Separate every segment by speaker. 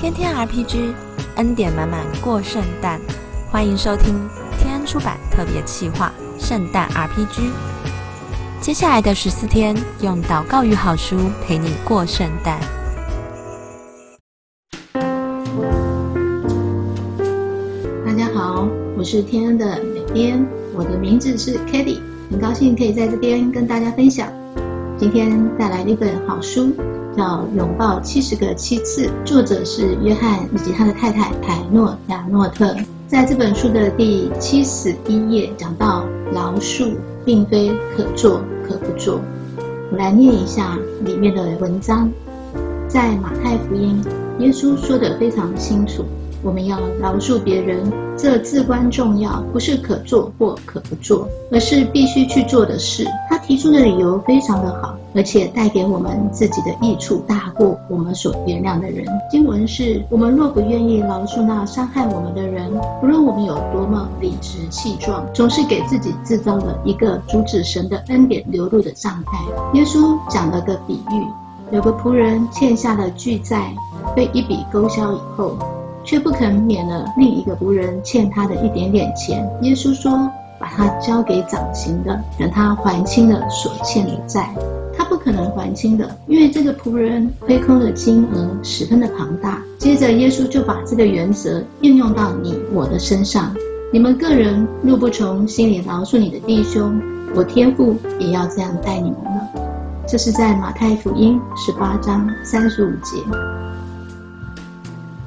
Speaker 1: 天天 RPG，恩典满满过圣诞，欢迎收听天安出版特别企划《圣诞 RPG》。接下来的十四天，用祷告与好书陪你过圣诞。
Speaker 2: 大家好，我是天恩的美编，我的名字是 k a t i e 很高兴可以在这边跟大家分享。今天带来一本好书。叫《拥抱七十个七次》，作者是约翰以及他的太太凯诺亚诺特。在这本书的第七十一页讲到，饶恕并非可做可不做。我来念一下里面的文章。在马太福音，耶稣说的非常清楚。我们要饶恕别人，这至关重要，不是可做或可不做，而是必须去做的事。他提出的理由非常的好，而且带给我们自己的益处大过我们所原谅的人。经文是：我们若不愿意饶恕那伤害我们的人，不论我们有多么理直气壮，总是给自己制造了一个阻止神的恩典流入的障碍。耶稣讲了个比喻：有个仆人欠下了巨债，被一笔勾销以后。却不肯免了另一个仆人欠他的一点点钱。耶稣说：“把他交给掌刑的，等他还清了所欠的债。他不可能还清的，因为这个仆人亏空的金额十分的庞大。”接着，耶稣就把这个原则应用到你我的身上。你们个人若不从心里饶恕你的弟兄，我天父也要这样待你们了。这是在马太福音十八章三十五节。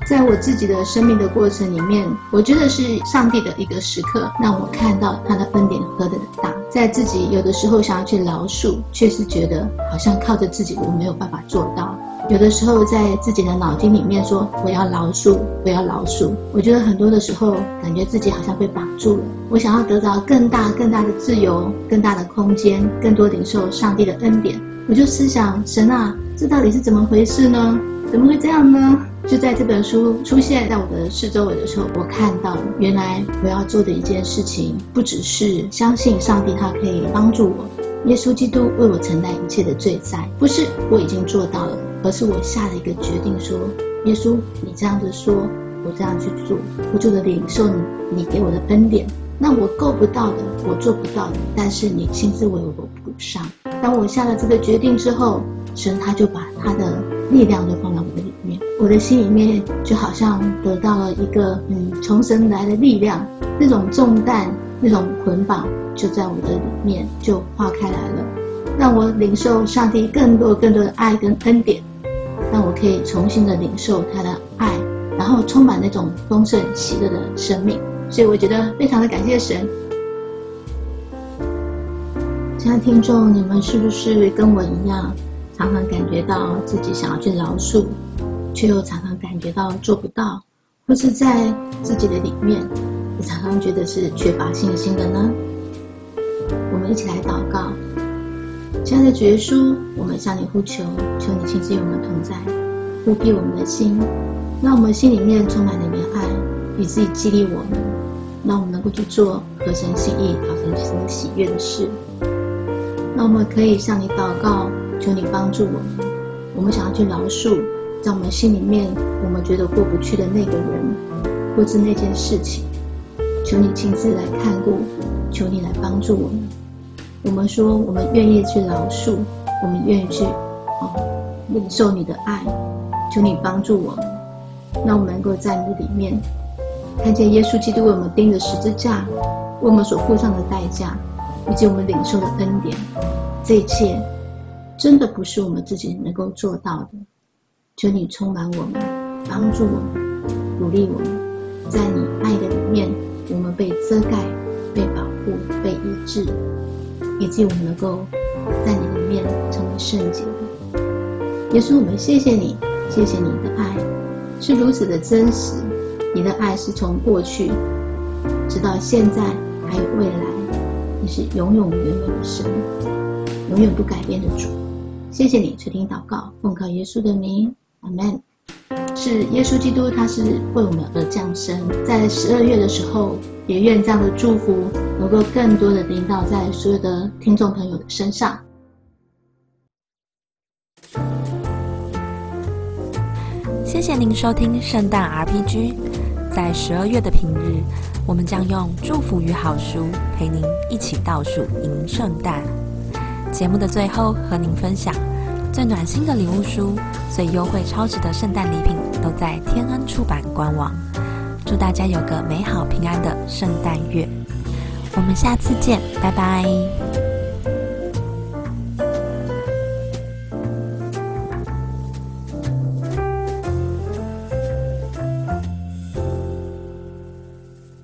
Speaker 2: 在我自己的生命的过程里面，我觉得是上帝的一个时刻，让我看到他的恩典何等大。在自己有的时候想要去饶恕，却是觉得好像靠着自己我没有办法做到。有的时候在自己的脑筋里面说我要饶恕，我要饶恕。我觉得很多的时候，感觉自己好像被绑住了。我想要得到更大更大的自由，更大的空间，更多领受上帝的恩典。我就思想神啊，这到底是怎么回事呢？怎么会这样呢？就在这本书出现在我的四周围的时候，我看到原来我要做的一件事情，不只是相信上帝，他可以帮助我。耶稣基督为我承担一切的罪债，不是我已经做到了，而是我下了一个决定，说耶稣，你这样子说，我这样去做，我就得领受你你给我的恩典。那我够不到的，我做不到的，但是你亲自为我补上。当我下了这个决定之后，神他就把他的力量都放到我的里面。我的心里面就好像得到了一个嗯从神来的力量，那种重担、那种捆绑就在我的里面就化开来了，让我领受上帝更多更多的爱跟恩典，让我可以重新的领受他的爱，然后充满那种丰盛喜乐的生命。所以我觉得非常的感谢神。亲爱的听众，你们是不是跟我一样，常常感觉到自己想要去饶恕？却又常常感觉到做不到，或是在自己的里面，也常常觉得是缺乏信心的呢。我们一起来祷告，亲爱的主耶稣，我们向你呼求，求你亲自与我们同在，护庇我们的心，让我们心里面充满了你的爱，以自己激励我们，让我们能够去做合神心意、讨神喜悦的事。那我们可以向你祷告，求你帮助我们，我们想要去饶恕。在我们心里面，我们觉得过不去的那个人，或是那件事情，求你亲自来看顾，求你来帮助我们。我们说，我们愿意去饶恕，我们愿意去哦领受你的爱，求你帮助我们，让我们能够在你里面看见耶稣基督为我们钉的十字架，为我们所付上的代价，以及我们领受的恩典。这一切真的不是我们自己能够做到的。求你充满我们，帮助我们，鼓励我们，在你爱的里面，我们被遮盖、被保护、被医治，以及我们能够在你里面成为圣洁的。耶稣，我们谢谢你，谢谢你的爱是如此的真实，你的爱是从过去直到现在还有未来，你是永永远远的神，永远不改变的主。谢谢你垂听祷告，奉靠耶稣的名。阿门。是耶稣基督，他是为我们而降生。在十二月的时候，也愿这样的祝福能够更多的临到在所有的听众朋友的身上。
Speaker 1: 谢谢您收听圣诞 RPG。在十二月的平日，我们将用祝福与好书陪您一起倒数迎圣诞。节目的最后，和您分享最暖心的礼物书、最优惠超值的圣诞礼品，都在天恩出版官网。祝大家有个美好平安的圣诞月！我们下次见，拜拜。